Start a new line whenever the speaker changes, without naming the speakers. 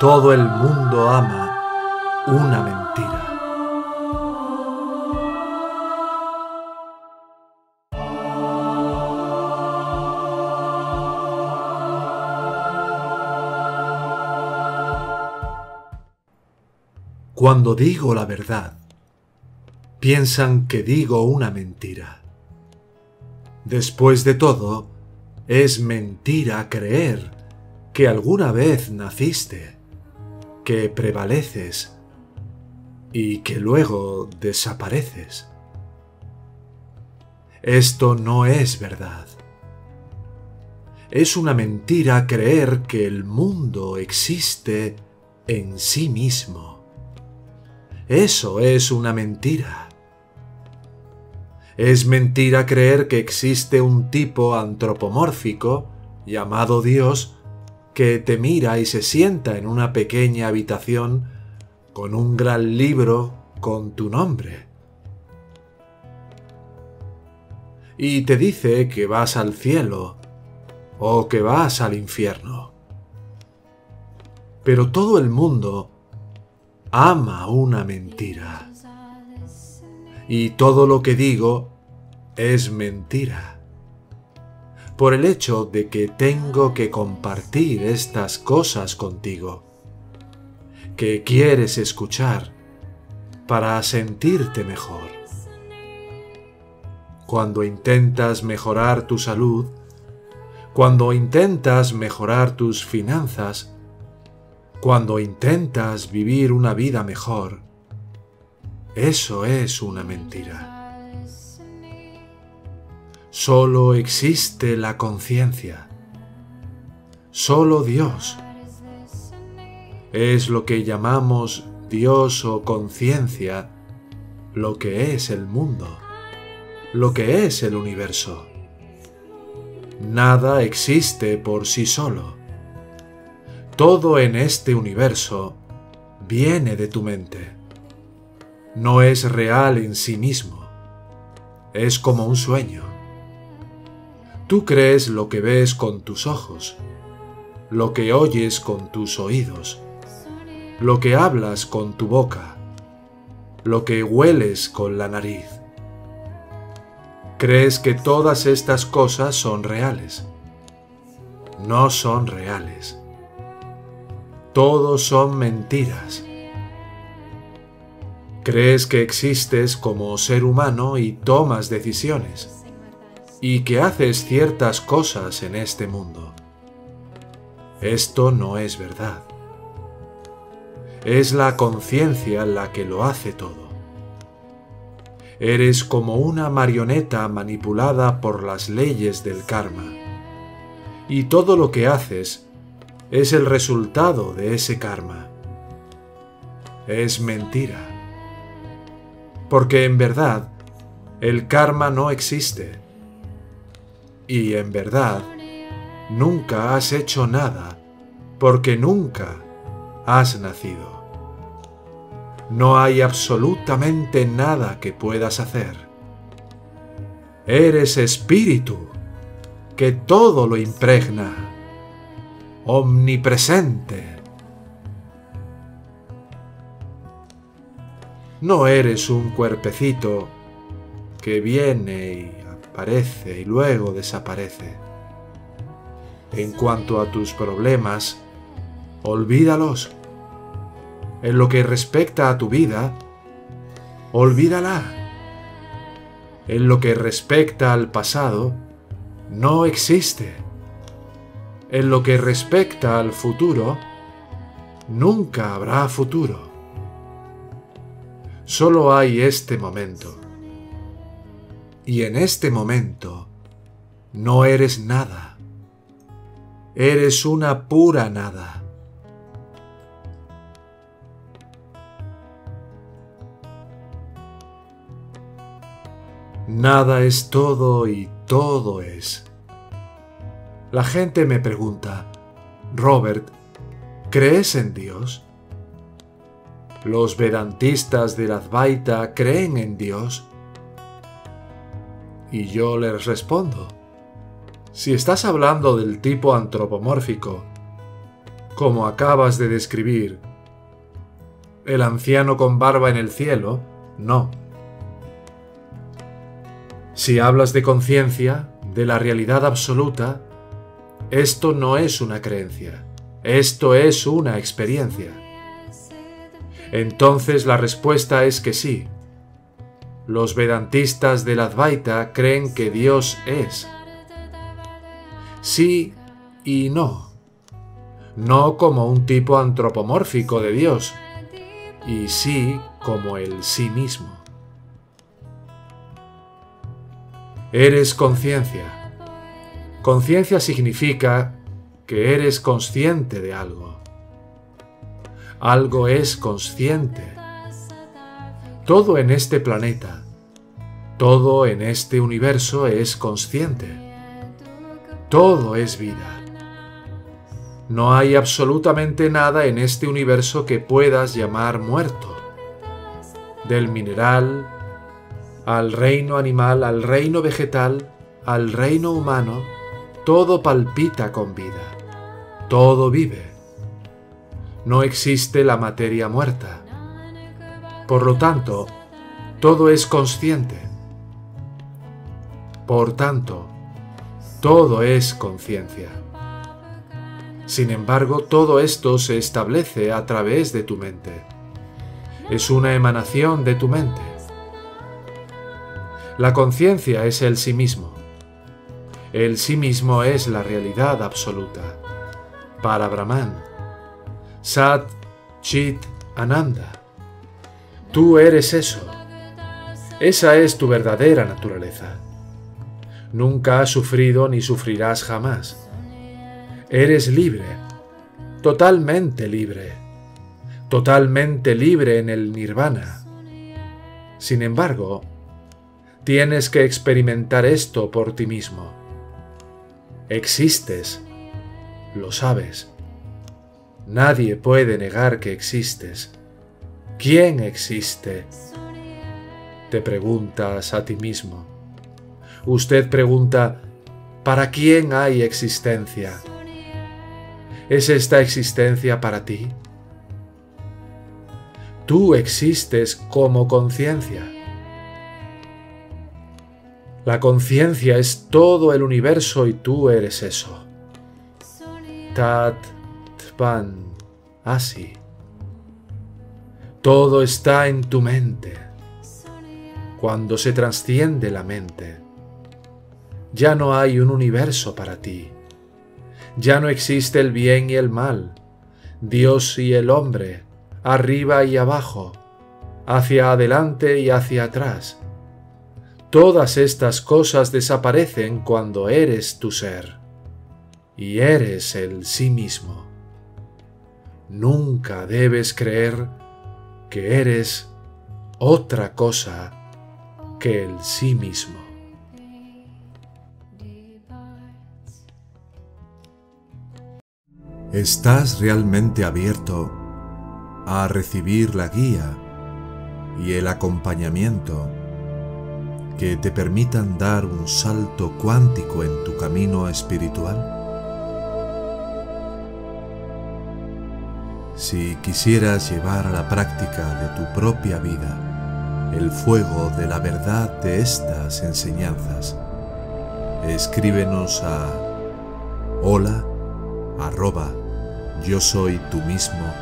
Todo el mundo ama una mentira. Cuando digo la verdad, piensan que digo una mentira. Después de todo, es mentira creer que alguna vez naciste, que prevaleces y que luego desapareces. Esto no es verdad. Es una mentira creer que el mundo existe en sí mismo. Eso es una mentira. Es mentira creer que existe un tipo antropomórfico llamado Dios que te mira y se sienta en una pequeña habitación con un gran libro con tu nombre. Y te dice que vas al cielo o que vas al infierno. Pero todo el mundo ama una mentira. Y todo lo que digo es mentira por el hecho de que tengo que compartir estas cosas contigo, que quieres escuchar para sentirte mejor. Cuando intentas mejorar tu salud, cuando intentas mejorar tus finanzas, cuando intentas vivir una vida mejor, eso es una mentira. Solo existe la conciencia. Solo Dios. Es lo que llamamos Dios o conciencia, lo que es el mundo, lo que es el universo. Nada existe por sí solo. Todo en este universo viene de tu mente. No es real en sí mismo. Es como un sueño. Tú crees lo que ves con tus ojos, lo que oyes con tus oídos, lo que hablas con tu boca, lo que hueles con la nariz. Crees que todas estas cosas son reales. No son reales. Todos son mentiras. Crees que existes como ser humano y tomas decisiones y que haces ciertas cosas en este mundo. Esto no es verdad. Es la conciencia la que lo hace todo. Eres como una marioneta manipulada por las leyes del karma. Y todo lo que haces es el resultado de ese karma. Es mentira. Porque en verdad, el karma no existe y en verdad, nunca has hecho nada porque nunca has nacido. No hay absolutamente nada que puedas hacer. Eres espíritu que todo lo impregna, omnipresente. No eres un cuerpecito que viene y aparece y luego desaparece. En cuanto a tus problemas, olvídalos. En lo que respecta a tu vida, olvídala. En lo que respecta al pasado, no existe. En lo que respecta al futuro, nunca habrá futuro. Solo hay este momento y en este momento no eres nada. Eres una pura nada. Nada es todo y todo es. La gente me pregunta, Robert, ¿crees en Dios? Los vedantistas de la Advaita creen en Dios y yo les respondo, si estás hablando del tipo antropomórfico, como acabas de describir, el anciano con barba en el cielo, no. Si hablas de conciencia, de la realidad absoluta, esto no es una creencia, esto es una experiencia. Entonces la respuesta es que sí. Los vedantistas del Advaita creen que Dios es. Sí y no. No como un tipo antropomórfico de Dios, y sí como el sí mismo. Eres conciencia. Conciencia significa que eres consciente de algo. Algo es consciente. Todo en este planeta, todo en este universo es consciente. Todo es vida. No hay absolutamente nada en este universo que puedas llamar muerto. Del mineral, al reino animal, al reino vegetal, al reino humano, todo palpita con vida, todo vive. No existe la materia muerta. Por lo tanto, todo es consciente. Por tanto, todo es conciencia. Sin embargo, todo esto se establece a través de tu mente. Es una emanación de tu mente. La conciencia es el sí mismo. El sí mismo es la realidad absoluta. Para Brahman. Sat Chit Ananda. Tú eres eso. Esa es tu verdadera naturaleza. Nunca has sufrido ni sufrirás jamás. Eres libre, totalmente libre, totalmente libre en el nirvana. Sin embargo, Tienes que experimentar esto por ti mismo. Existes. Lo sabes. Nadie puede negar que existes. ¿Quién existe? Te preguntas a ti mismo. Usted pregunta, ¿para quién hay existencia? ¿Es esta existencia para ti? Tú existes como conciencia. La conciencia es todo el universo y tú eres eso. Tat Tpan así. Todo está en tu mente. Cuando se trasciende la mente, ya no hay un universo para ti. Ya no existe el bien y el mal, Dios y el hombre, arriba y abajo, hacia adelante y hacia atrás Todas estas cosas desaparecen cuando eres tu ser y eres el sí mismo. Nunca debes creer que eres otra cosa que el sí mismo.
¿Estás realmente abierto a recibir la guía y el acompañamiento que te permitan dar un salto cuántico en tu camino espiritual? Si quisieras llevar a la práctica de tu propia vida el fuego de la verdad de estas enseñanzas, escríbenos a hola arroba yo soy mismo.